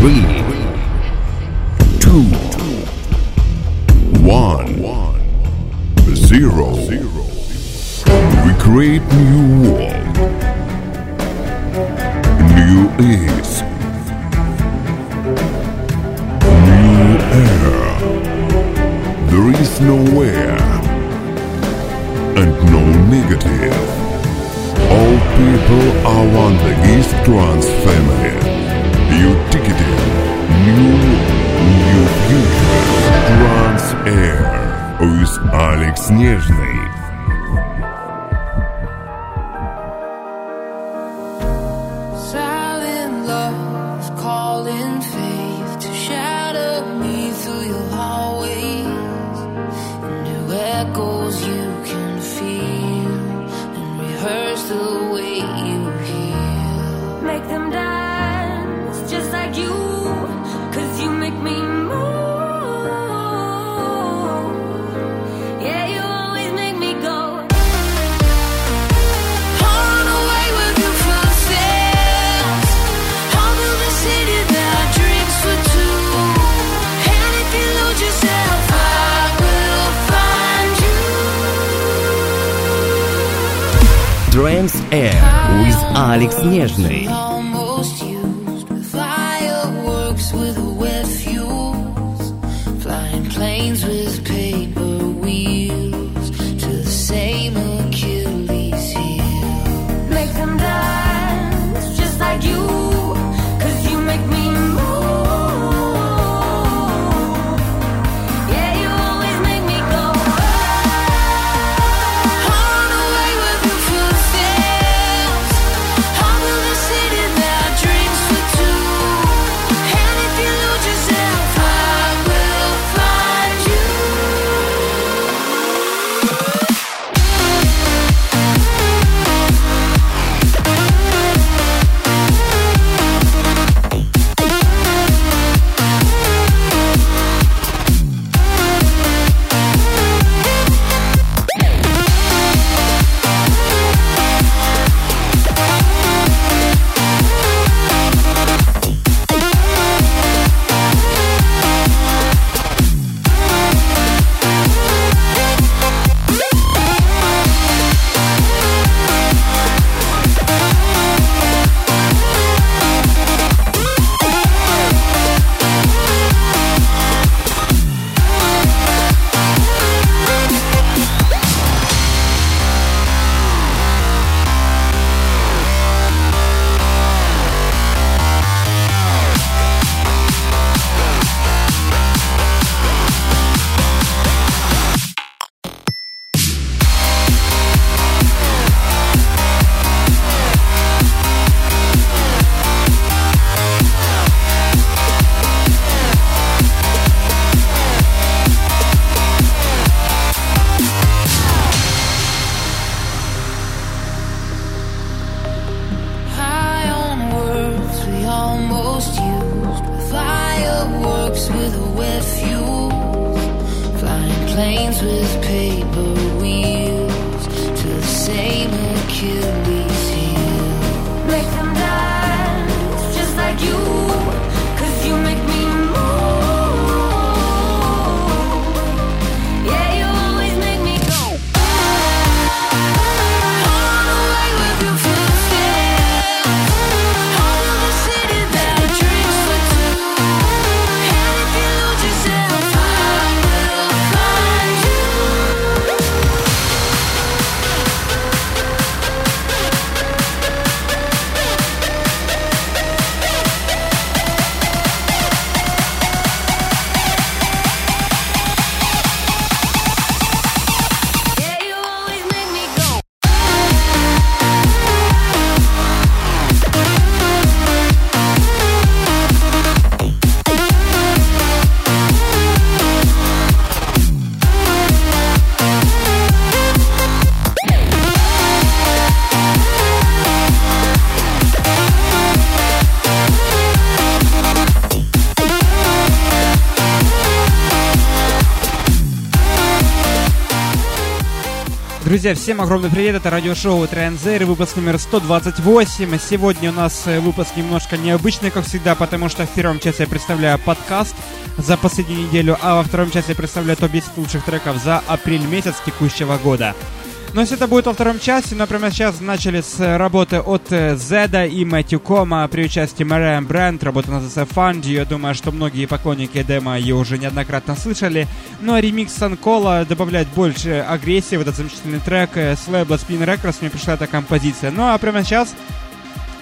Three, two, one, zero. We create new world, new is, new era. There is nowhere and no negative. All people are one, the East Trans family. Air with Алекс Нежный. Снежный. Друзья, всем огромный привет, это радиошоу Транзер, выпуск номер 128. Сегодня у нас э, выпуск немножко необычный, как всегда, потому что в первом часе я представляю подкаст за последнюю неделю, а во втором часе я представляю топ-10 лучших треков за апрель месяц текущего года. Но все это будет во втором часе, но прямо сейчас начали с работы от э, Зеда и Мэтью Кома при участии Мэриан Брэнд. Работа называется Фанди. Я думаю, что многие поклонники демо ее уже неоднократно слышали. Ну а ремикс Санкола добавляет больше агрессии в этот замечательный трек. Э, С лейбла Spin Records мне пришла эта композиция. Ну а прямо сейчас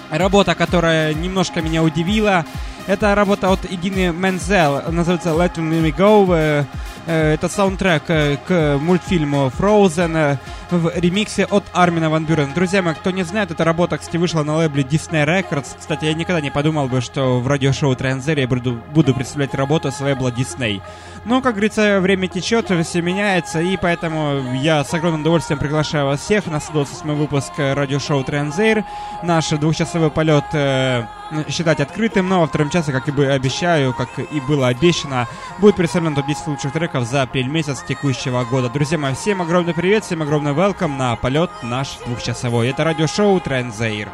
работа, которая немножко меня удивила. Это работа от Идины Мензел, называется Let Me Go. Э, э, Это саундтрек э, к мультфильму Frozen э, в ремиксе от Армина Ван Бюрена. Друзья мои, кто не знает, эта работа, кстати, вышла на лейбле Disney Records. Кстати, я никогда не подумал бы, что в радиошоу Транзер я буду, буду представлять работу с лейбла Disney. Но, как говорится, время течет, все меняется, и поэтому я с огромным удовольствием приглашаю вас всех на 128 выпуск радиошоу Транзейр. Наш двухчасовой полет э, считать открытым, но во втором часе, как и бы обещаю, как и было обещано, будет представлен топ-10 лучших треков за апрель месяц текущего года. Друзья мои, всем огромный привет, всем огромный welcome на полет наш двухчасовой. Это радиошоу Транзейр.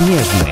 Алекс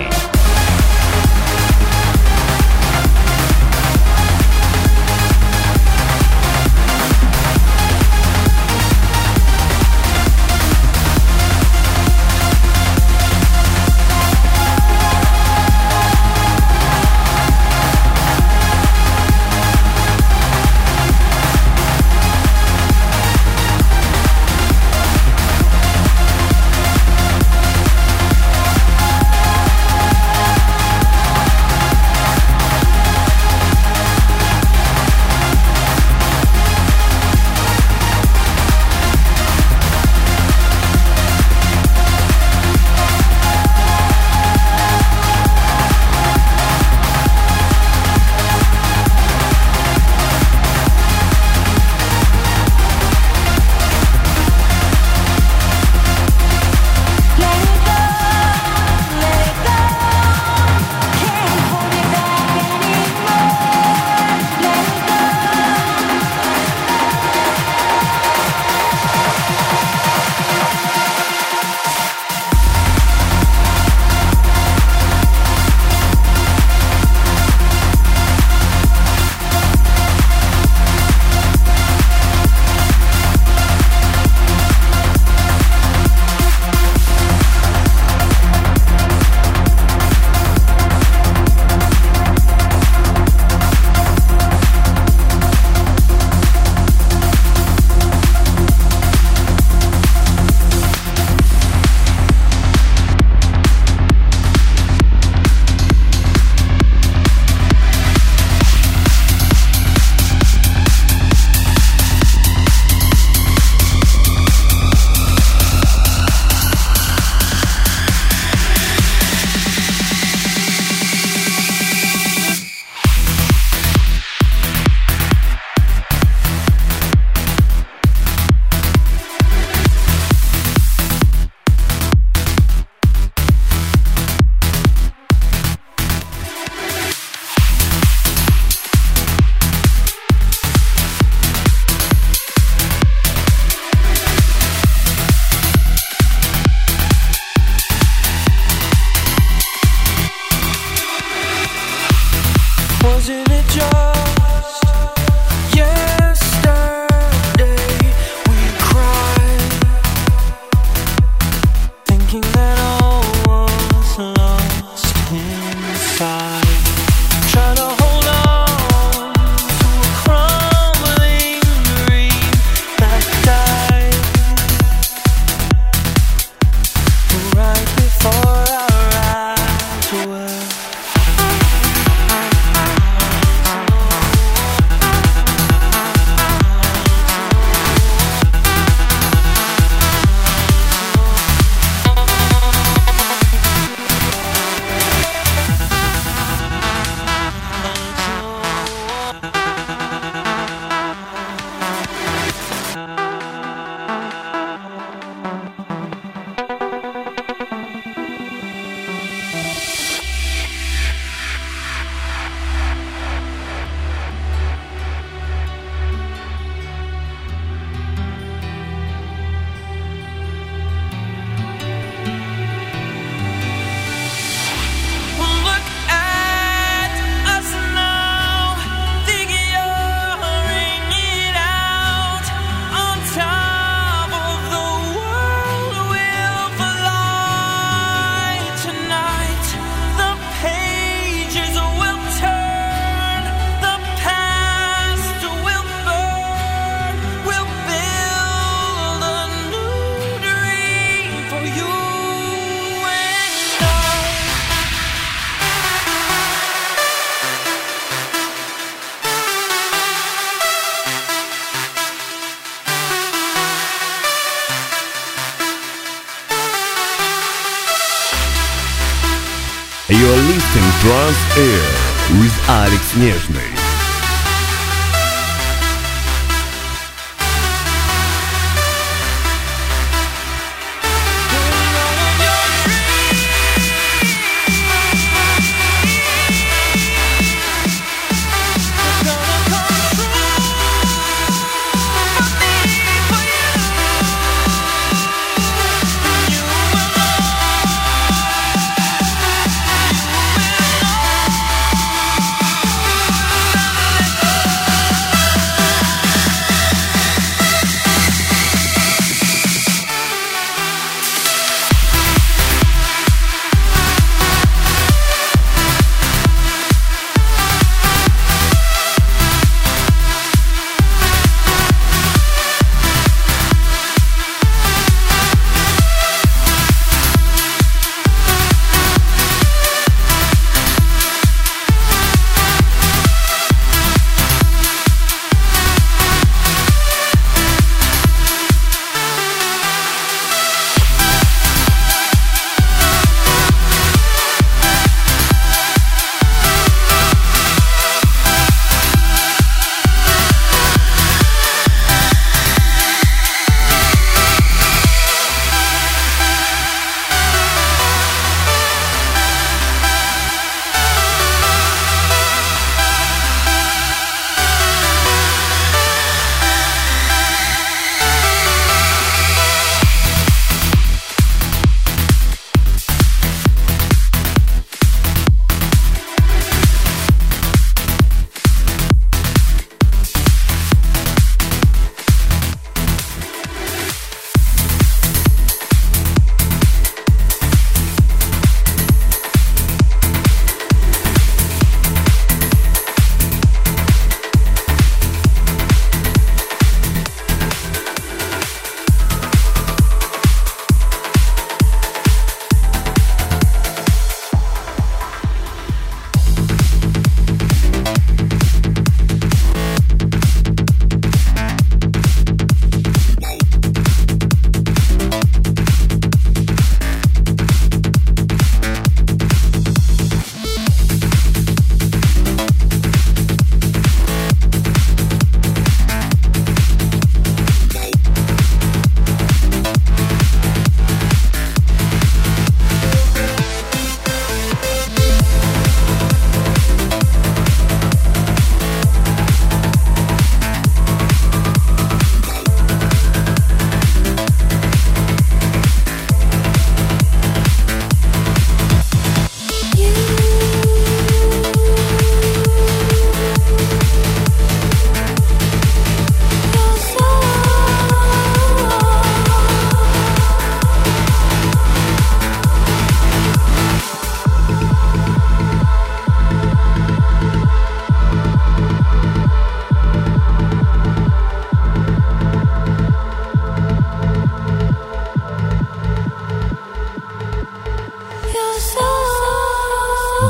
Air with Alex Нежный.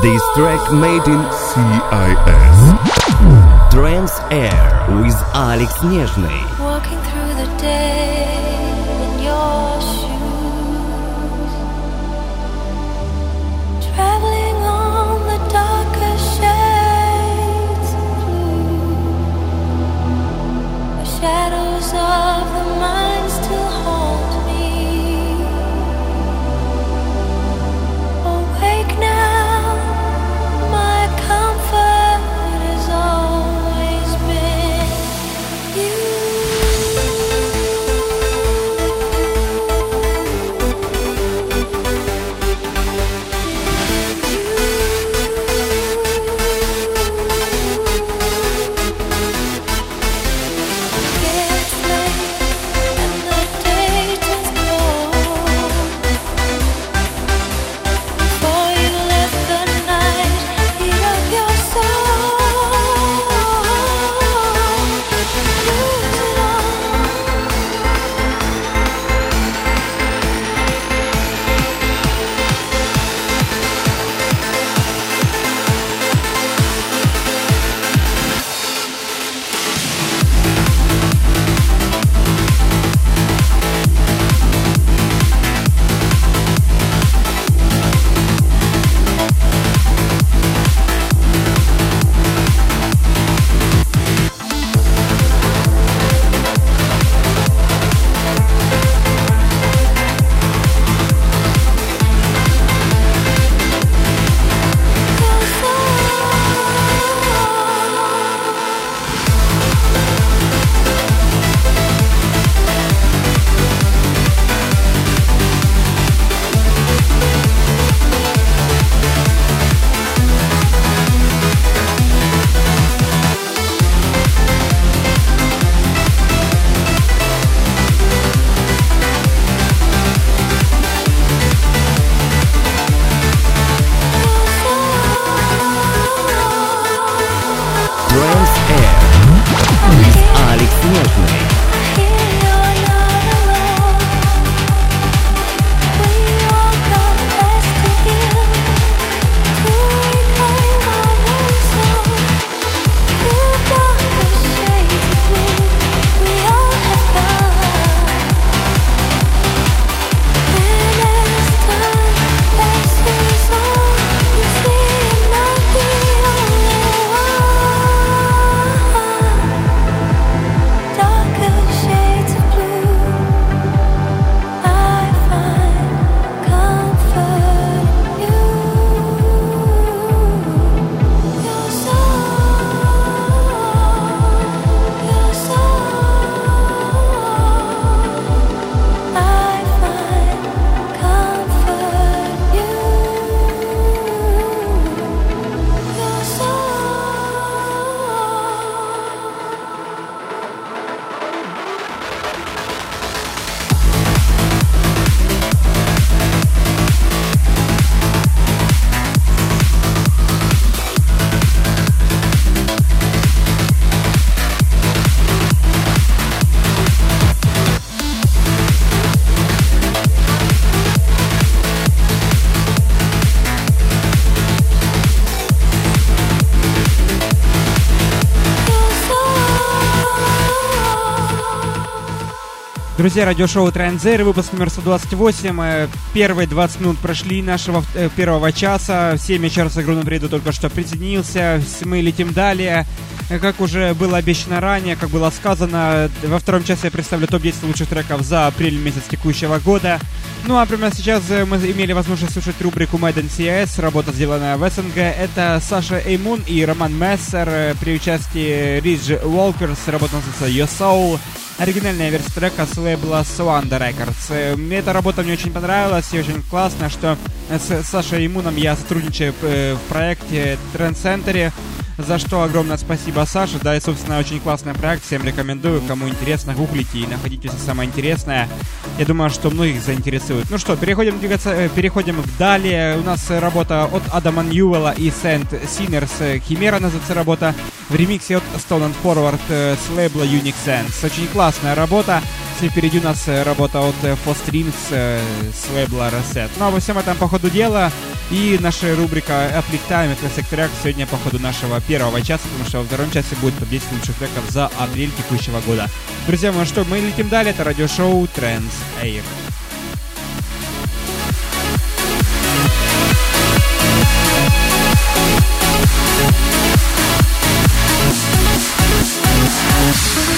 This track made in CIS. Trans Air with Alex Нежный. Друзья, радиошоу Транзер, выпуск номер 128. Э, Первые 20 минут прошли нашего э, первого часа. В 7 вечера с огромным приду только что присоединился. Мы летим далее. Э, Как уже было обещано ранее, как было сказано, во втором часе я представлю топ-10 лучших треков за апрель месяц текущего года. Ну а прямо сейчас э, мы имели возможность слушать рубрику Mad NCS, работа, сделанная в СНГ. Это Саша Эймун и Роман Мессер э, при участии Ридж Уолкерс, работа называется Your Soul. Оригинальная версия трека с лейбла Swanda Records. Э, Мне эта работа мне очень понравилась и очень классно, что с Сашей Имуном я сотрудничаю в проекте Trend Center, за что огромное спасибо Саше. Да, и, собственно, очень классный проект. Всем рекомендую. Кому интересно, гуглите и находите все самое интересное. Я думаю, что многих заинтересует. Ну что, переходим, двигаться, э, переходим к далее. У нас э, работа от Адама Ньюэлла и Сент Синерс. Э, Химера называется работа. В ремиксе от Stone and Forward с лейбла Unique Sense. Очень классная работа. Впереди у нас работа от Four Strings э, с лейбла Reset. Ну а во всем этом по ходу дела и наша рубрика Uplift Time Classic Track сегодня по ходу нашего первого часа, потому что во втором часе будет топ-10 лучших треков за апрель текущего года. Друзья, ну что, мы летим далее, это радиошоу Trends Air. Thank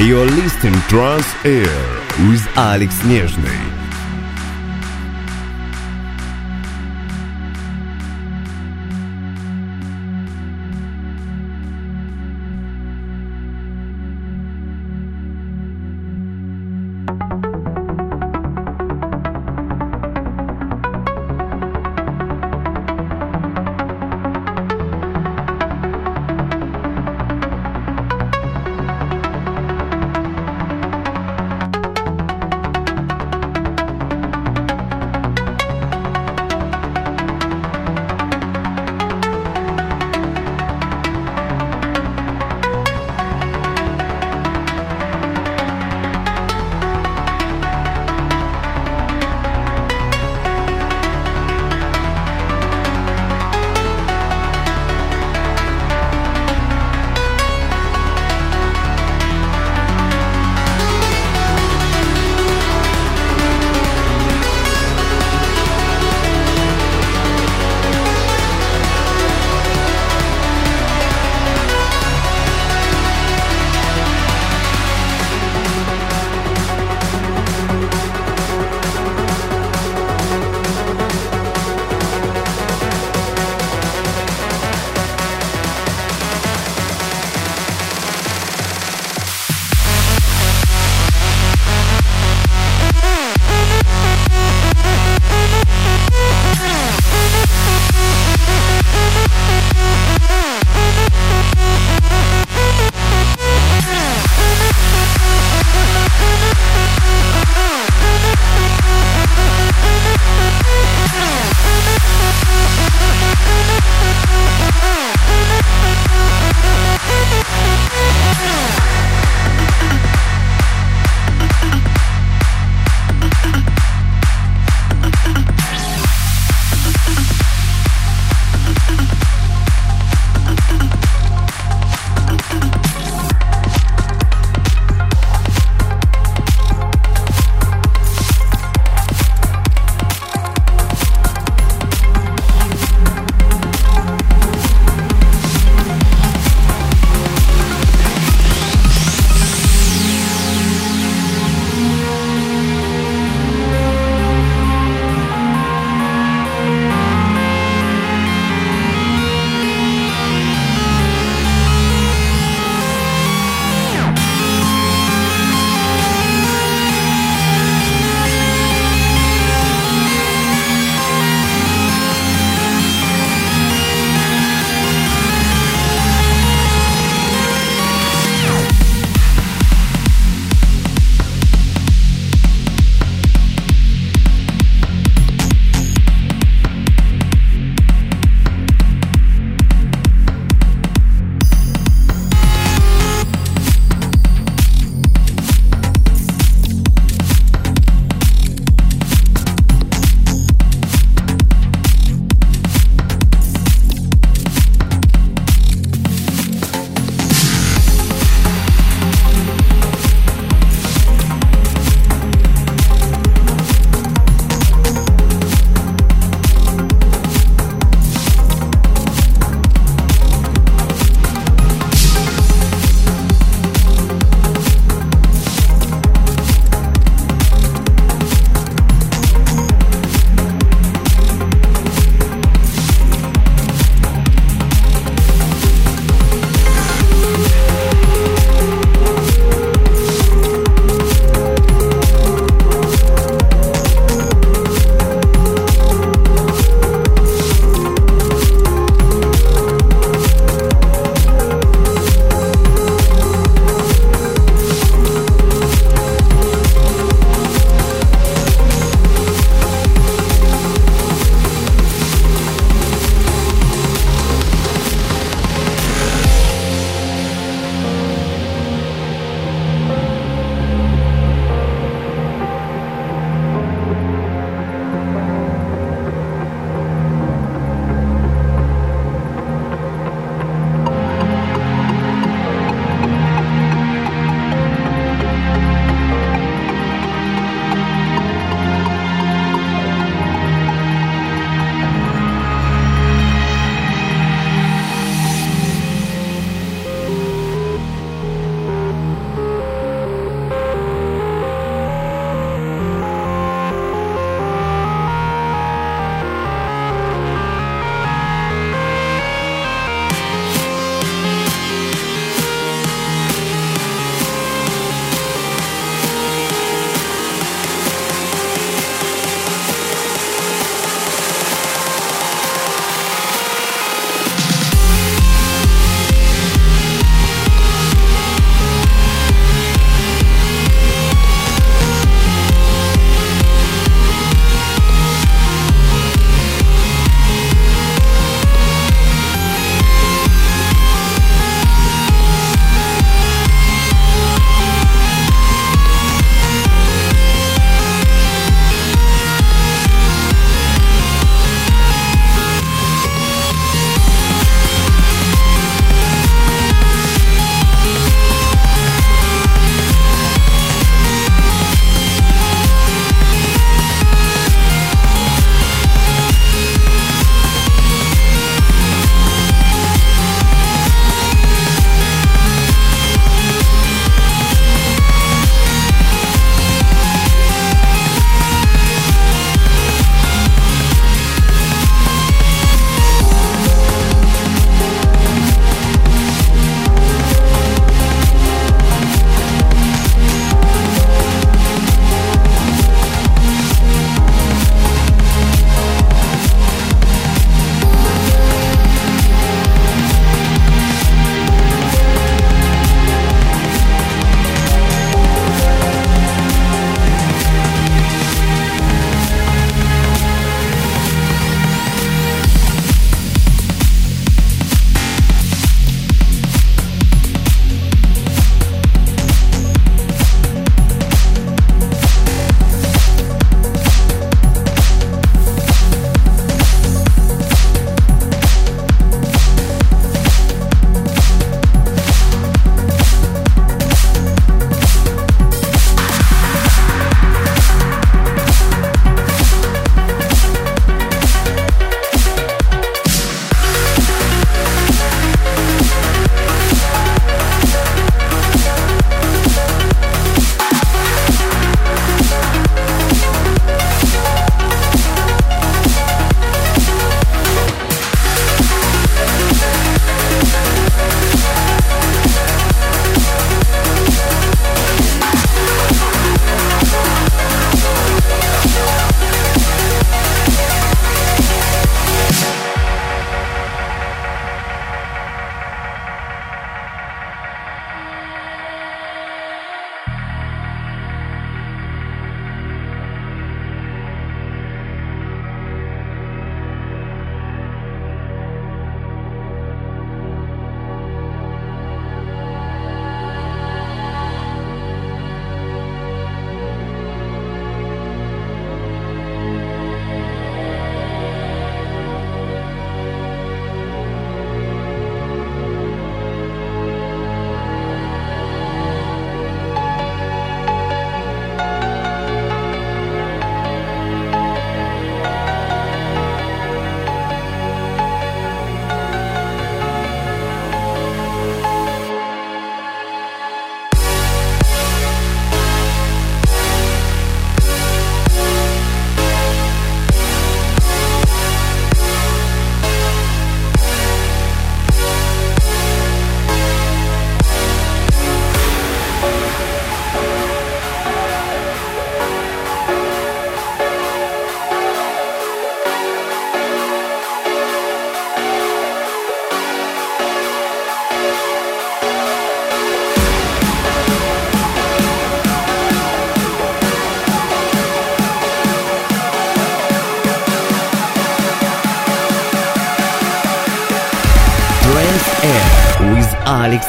You're listening Trans Air with Alex Нежный.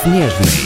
Alex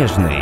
Нежный.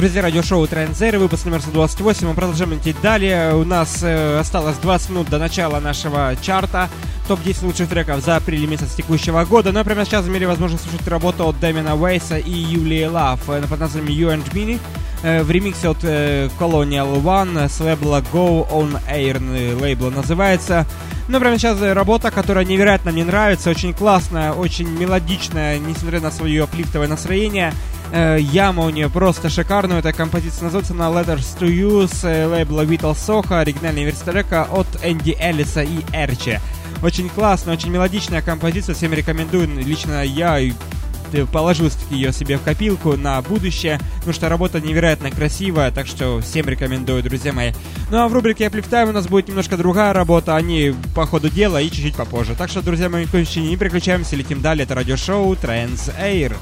Друзья, радиошоу Транзер, выпуск номер 128. Мы продолжаем идти далее. У нас э, осталось 20 минут до начала нашего чарта. Топ-10 лучших треков за апрель месяц текущего года. Но прямо сейчас имели возможность слушать работу от Дэмина Уэйса и Юлии Лав э, под названием You and Mini э, в ремиксе от э, Colonial One с лейбла Go On Air лейбла называется. Но прямо сейчас э, работа, которая невероятно мне нравится, очень классная, очень мелодичная, несмотря на свое аплифтовое настроение. Э, яма у нее просто шикарная. Эта композиция называется на Letters to You с э, лейбла Vital Soho, оригинальная версия трека от Энди Эллиса и Эрчи. Очень классная, очень мелодичная композиция, всем рекомендую. Лично я положил ее себе в копилку на будущее, потому что работа невероятно красивая, так что всем рекомендую, друзья мои. Ну а в рубрике Uplift у нас будет немножко другая работа, они по ходу дела и чуть-чуть попозже. Так что, друзья мои, ни в не переключаемся, летим далее. Это радиошоу Trans Air.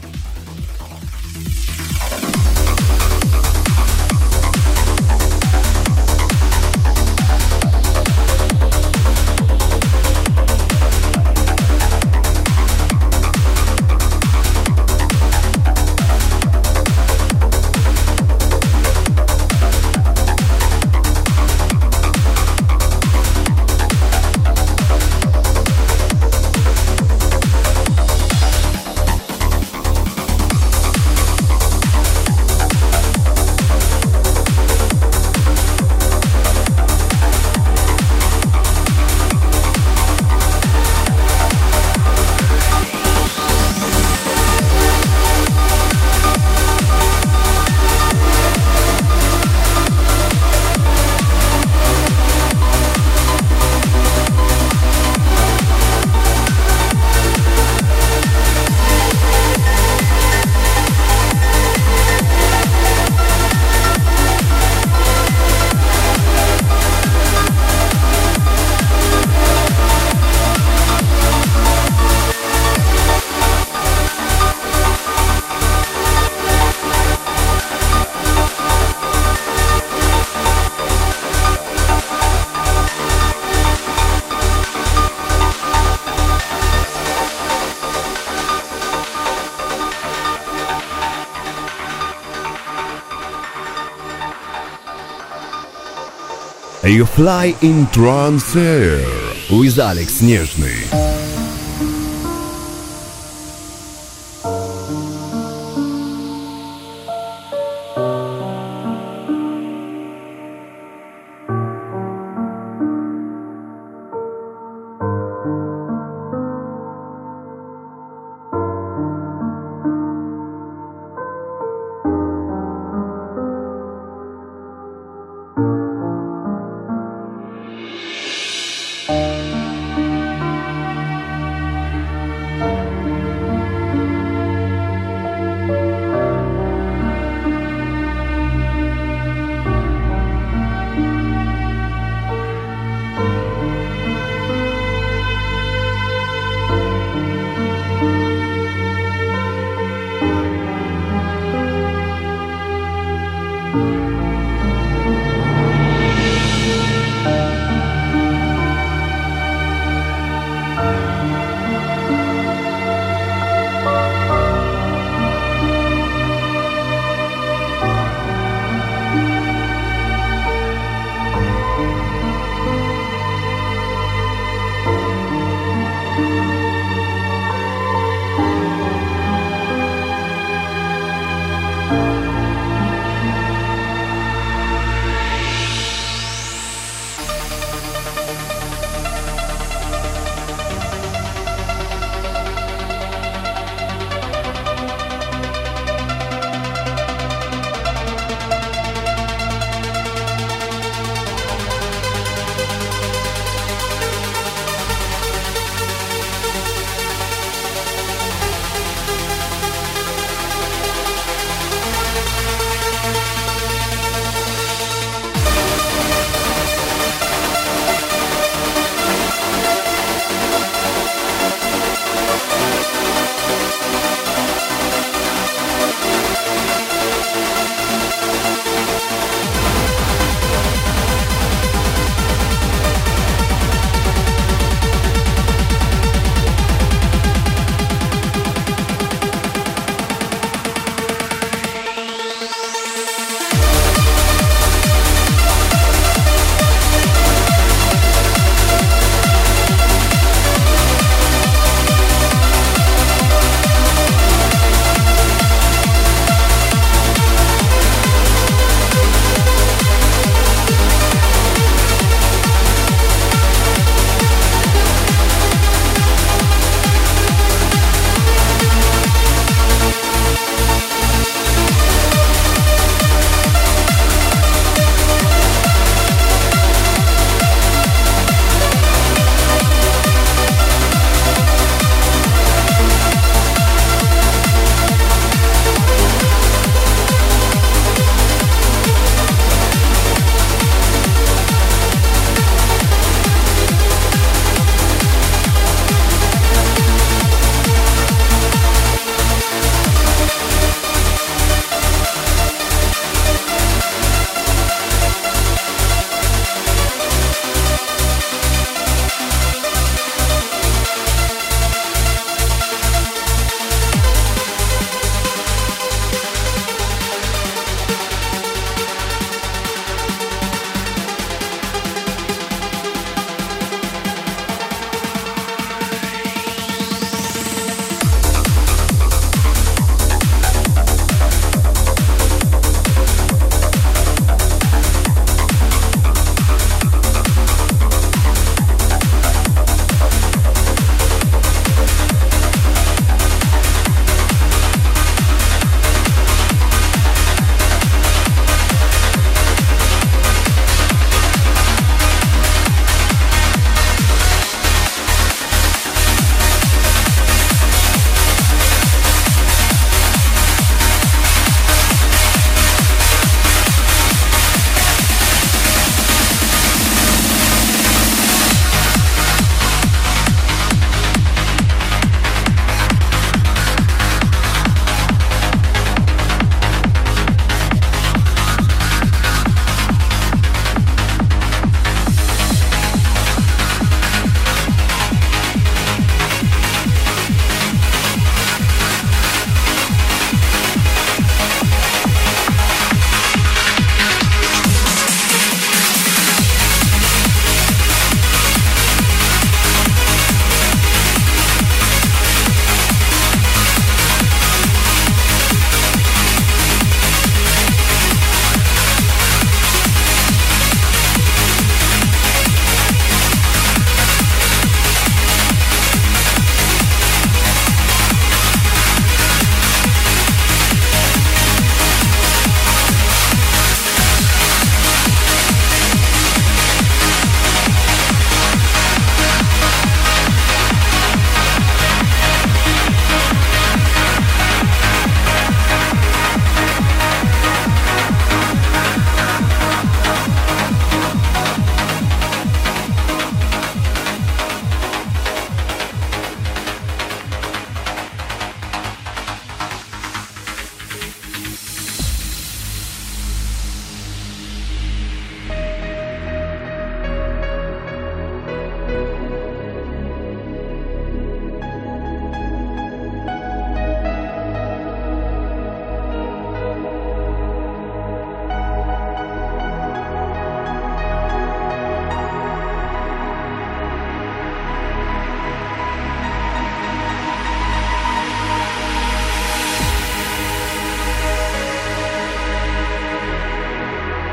You fly in trance air with Alex Нежный.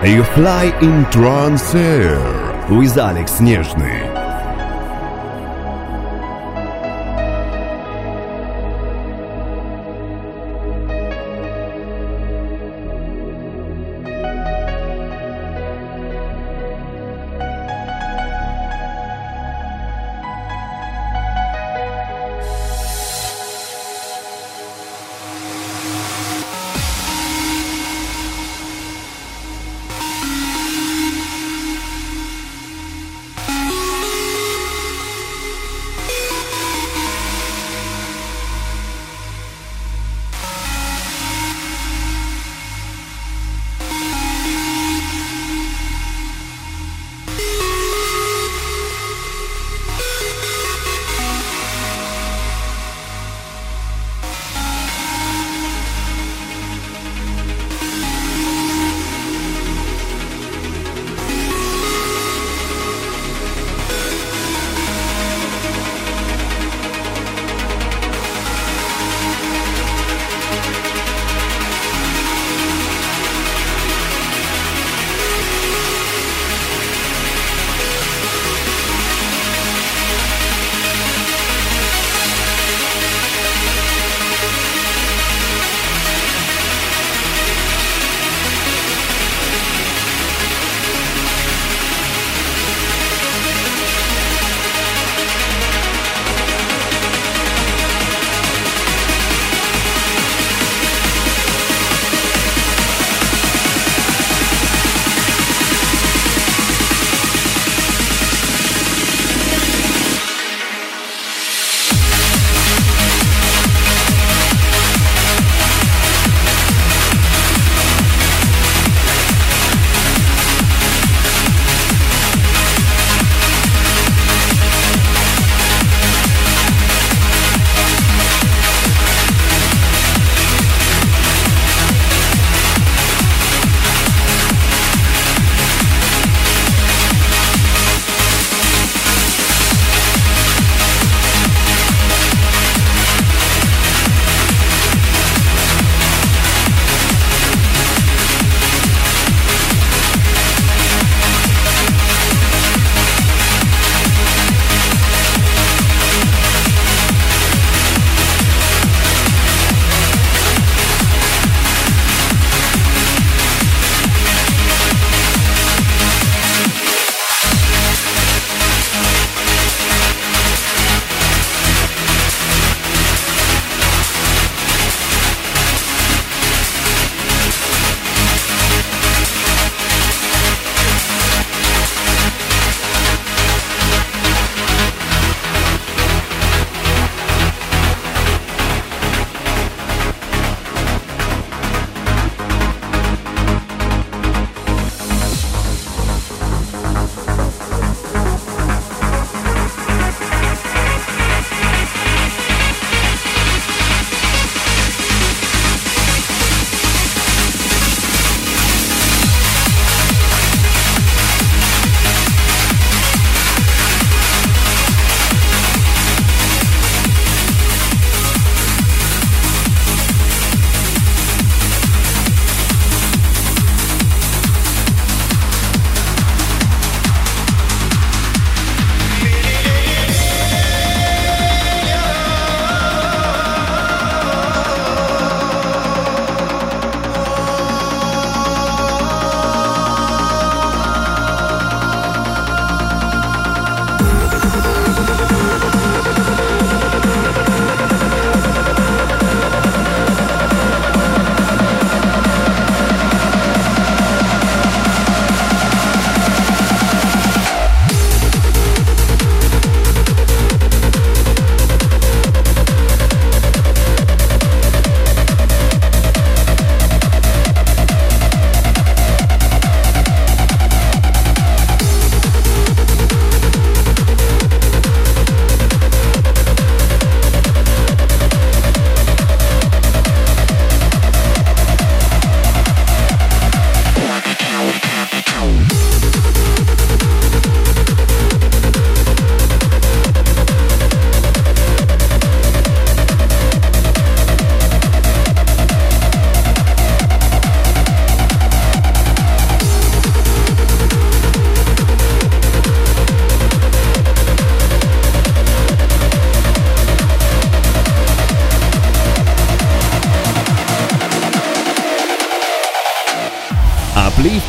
You fly in trance air with Alex Нежный.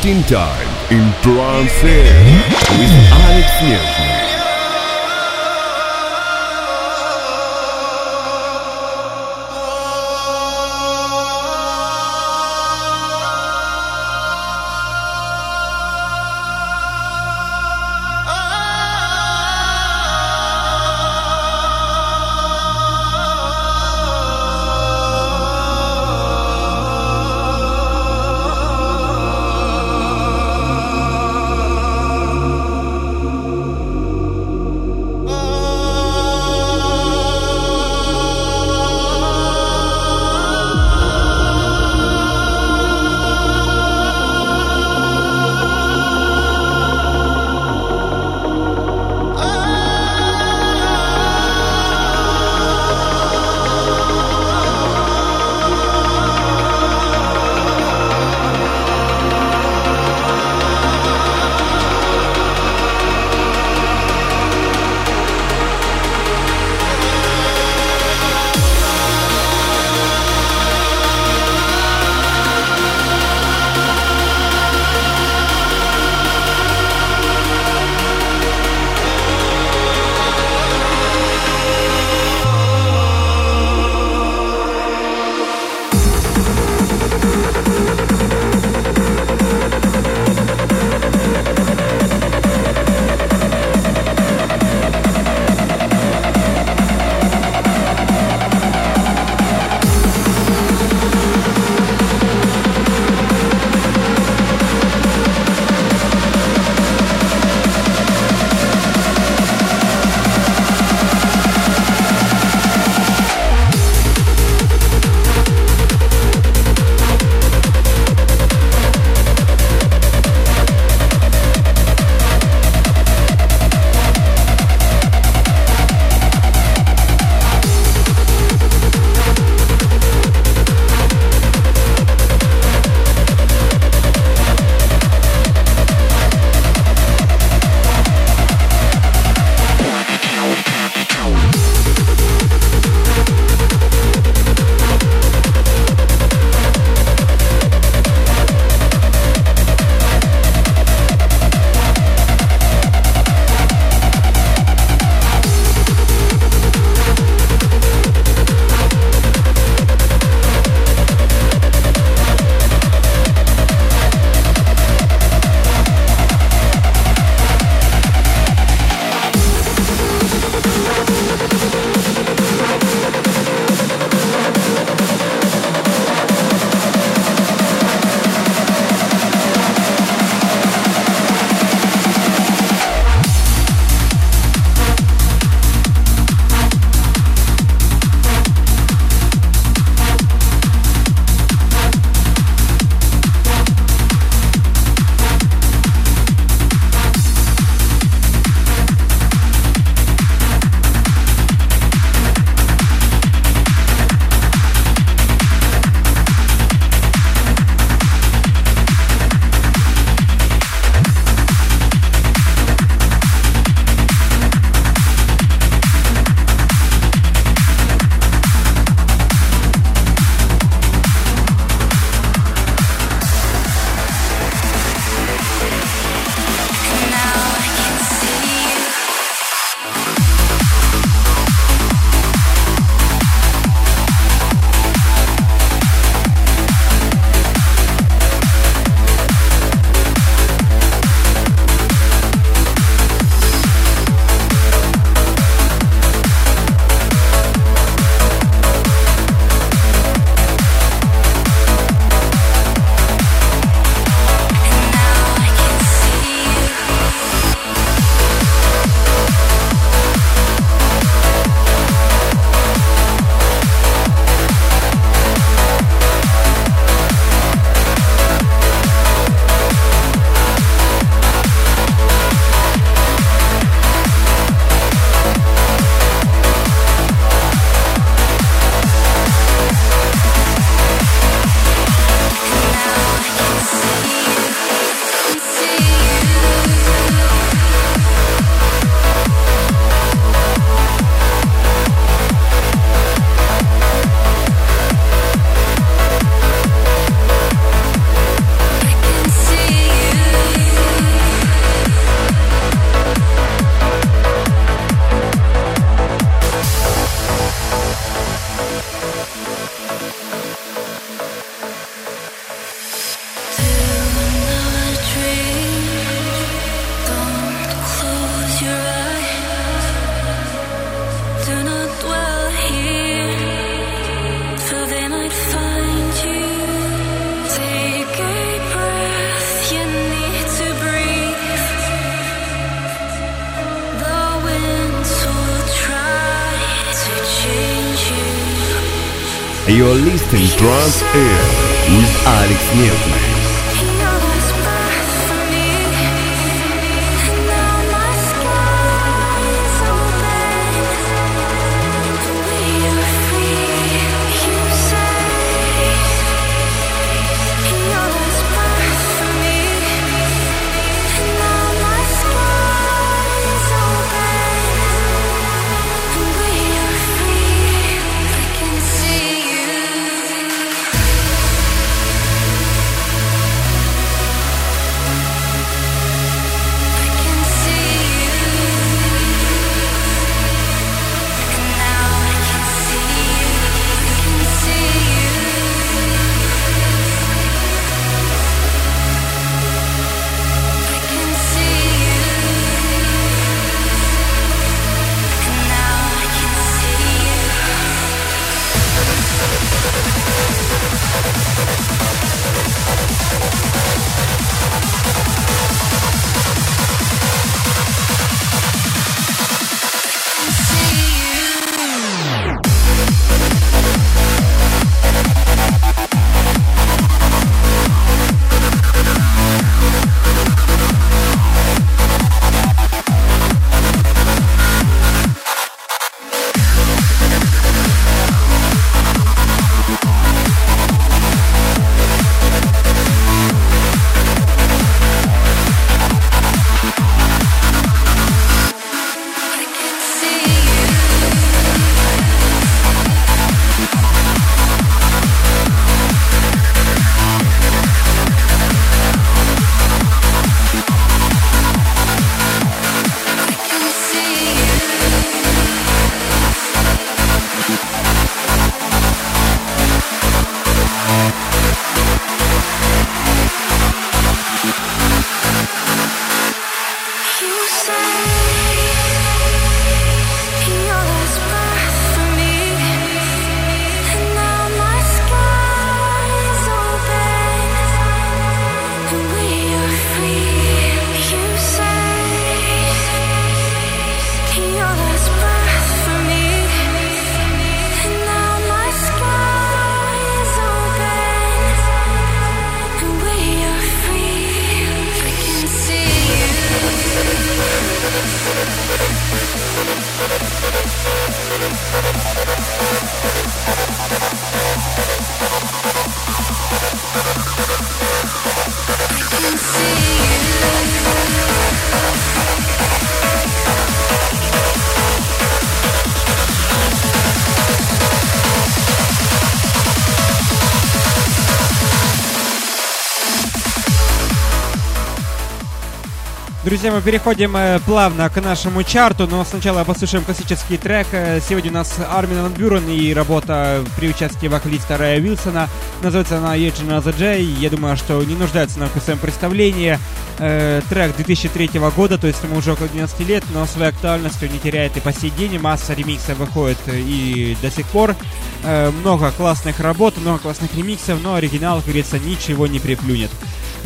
in time in trance with Alex Nierschner. You're listening Trans Air with Alex Newton. I can see you. Друзья, мы переходим э, плавно к нашему чарту, но сначала послушаем классический трек. Э, Сегодня у нас Армин Ван и работа при участии вокалиста Рэя Вилсона. Называется она Edge Another J. Я думаю, что не нуждается нам в своем представлении. Э, трек 2003 года, то есть ему уже около 12 лет, но своей актуальностью не теряет и по сей день. Масса ремиксов выходит э, и до сих пор. Э, много классных работ, много классных ремиксов, но оригинал, как говорится, ничего не приплюнет.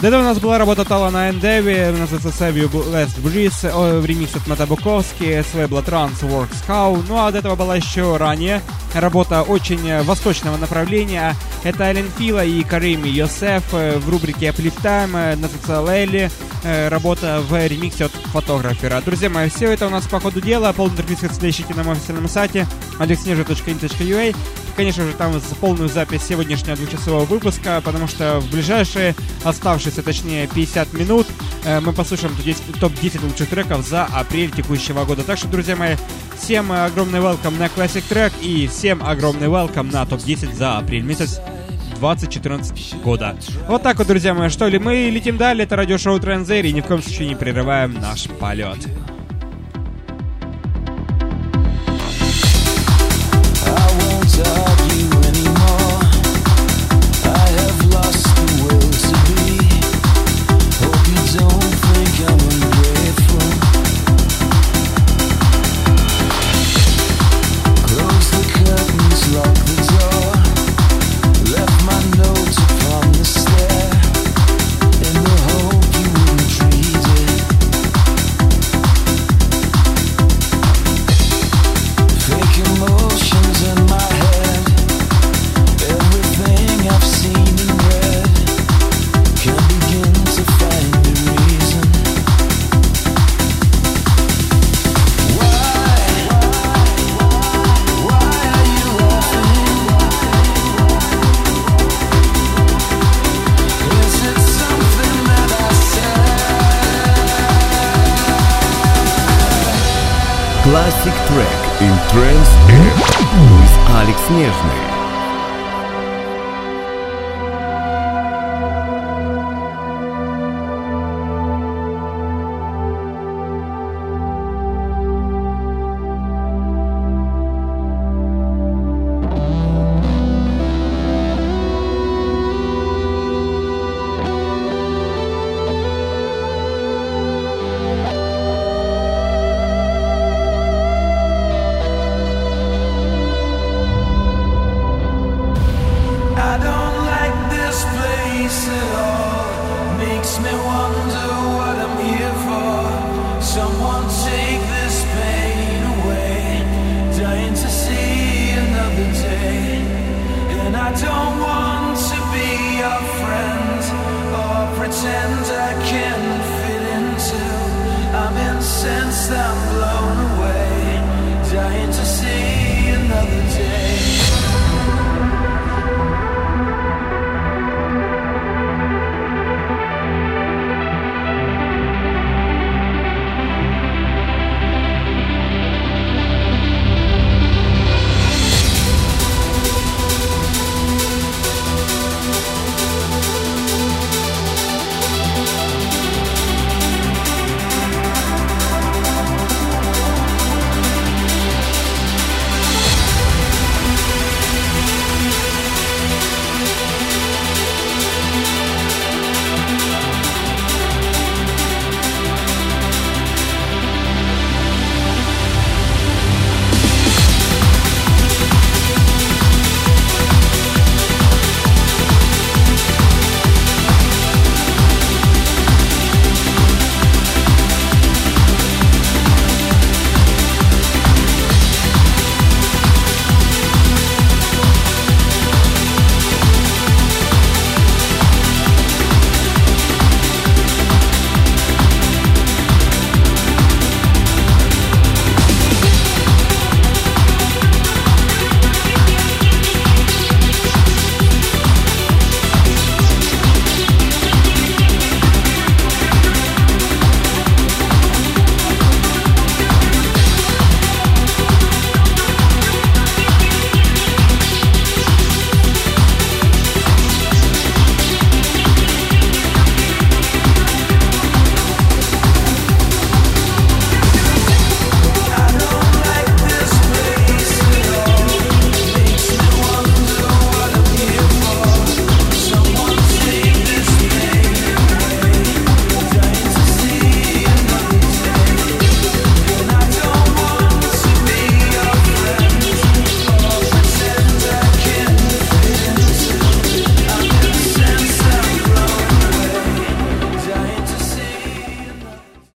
До этого у нас была работа Талана Эндеви, называется Save You Last Breeze, в ремикс от Мата Буковски, с лейбла Trans Works Cow. Ну а до этого была еще ранее работа очень э, восточного направления. Это Эллен Фила и Карим Йосеф э, в рубрике Uplift Time, э, работа в ремиксе от фотографера. Друзья мои, все это у нас по ходу дела. Полный трек ищите на моем официальном сайте alexneža.in.ua Конечно же, там полную запись сегодняшнего двухчасового выпуска, потому что в ближайшие оставшиеся, точнее, 50 минут э, мы послушаем топ-10 топ-10 лучших треков за апрель текущего года. Так что, друзья мои, всем огромный welcome на Classic Track и всем огромный welcome на топ-10 за апрель месяц 2014 года. Вот так вот, друзья мои, что ли, мы летим далее, это радиошоу Транзер, и ни в коем случае не прерываем наш полет.